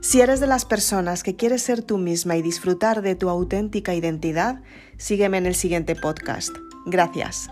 Si eres de las personas que quieres ser tú misma y disfrutar de tu auténtica identidad, sígueme en el siguiente podcast. Gracias.